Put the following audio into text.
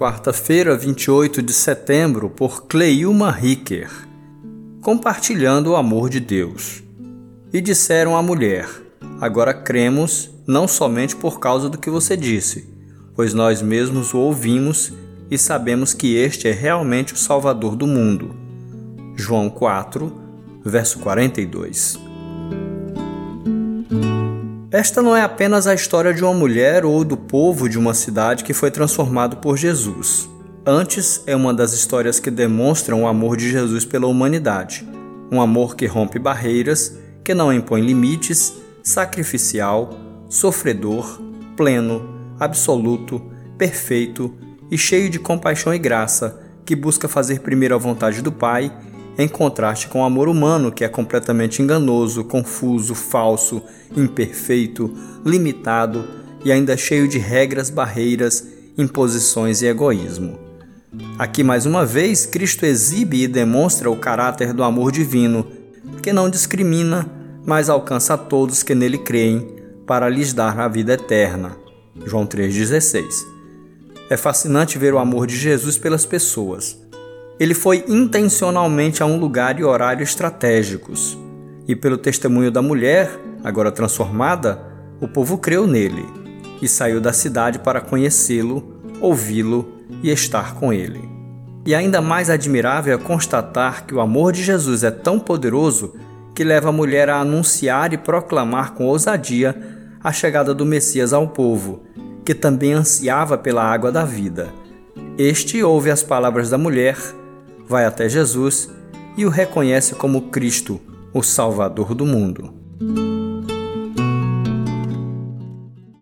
quarta-feira, 28 de setembro, por Cleilma Ricker, compartilhando o amor de Deus. E disseram à mulher: Agora cremos, não somente por causa do que você disse, pois nós mesmos o ouvimos e sabemos que este é realmente o Salvador do mundo. João 4, verso 42. Esta não é apenas a história de uma mulher ou do povo de uma cidade que foi transformado por Jesus. Antes, é uma das histórias que demonstram o amor de Jesus pela humanidade. Um amor que rompe barreiras, que não impõe limites, sacrificial, sofredor, pleno, absoluto, perfeito e cheio de compaixão e graça, que busca fazer primeiro a vontade do Pai em contraste com o amor humano, que é completamente enganoso, confuso, falso, imperfeito, limitado e ainda cheio de regras, barreiras, imposições e egoísmo. Aqui mais uma vez, Cristo exibe e demonstra o caráter do amor divino, que não discrimina, mas alcança a todos que nele creem, para lhes dar a vida eterna. João 3,16. É fascinante ver o amor de Jesus pelas pessoas ele foi intencionalmente a um lugar e horário estratégicos. E pelo testemunho da mulher, agora transformada, o povo creu nele e saiu da cidade para conhecê-lo, ouvi-lo e estar com ele. E ainda mais admirável é constatar que o amor de Jesus é tão poderoso que leva a mulher a anunciar e proclamar com ousadia a chegada do Messias ao povo, que também ansiava pela água da vida. Este ouve as palavras da mulher vai até Jesus e o reconhece como Cristo, o Salvador do mundo.